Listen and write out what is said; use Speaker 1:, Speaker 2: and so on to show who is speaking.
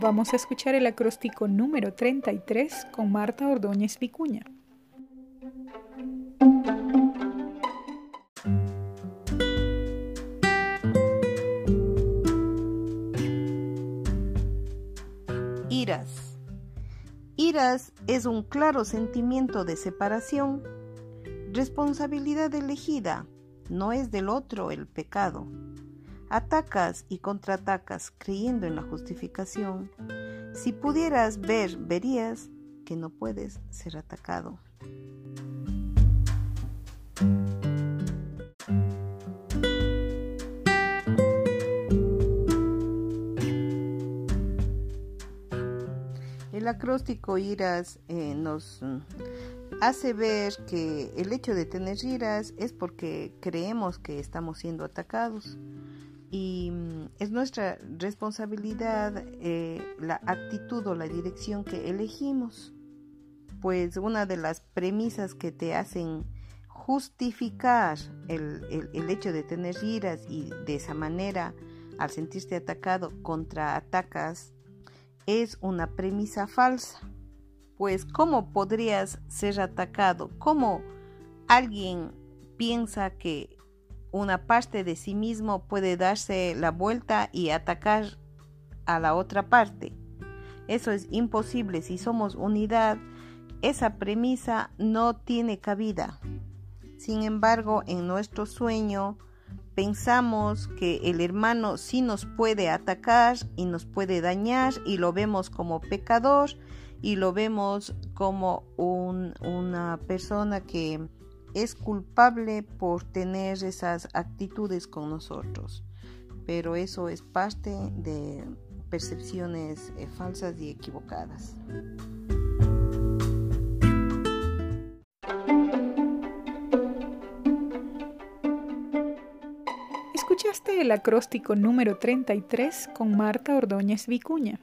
Speaker 1: Vamos a escuchar el acróstico número 33 con Marta Ordóñez Vicuña.
Speaker 2: Iras. Iras es un claro sentimiento de separación, responsabilidad elegida, no es del otro el pecado. Atacas y contraatacas creyendo en la justificación. Si pudieras ver, verías que no puedes ser atacado. El acróstico iras eh, nos mm, hace ver que el hecho de tener iras es porque creemos que estamos siendo atacados y mm, es nuestra responsabilidad eh, la actitud o la dirección que elegimos. Pues una de las premisas que te hacen justificar el, el hecho de tener iras y de esa manera al sentirte atacado contraatacas es una premisa falsa. Pues ¿cómo podrías ser atacado? ¿Cómo alguien piensa que una parte de sí mismo puede darse la vuelta y atacar a la otra parte? Eso es imposible. Si somos unidad, esa premisa no tiene cabida. Sin embargo, en nuestro sueño, pensamos que el hermano sí nos puede atacar y nos puede dañar y lo vemos como pecador y lo vemos como una persona que es culpable por tener esas actitudes con nosotros. Pero eso es parte de percepciones eh, falsas y equivocadas.
Speaker 1: Escuchaste el acróstico número 33 con Marta Ordóñez Vicuña.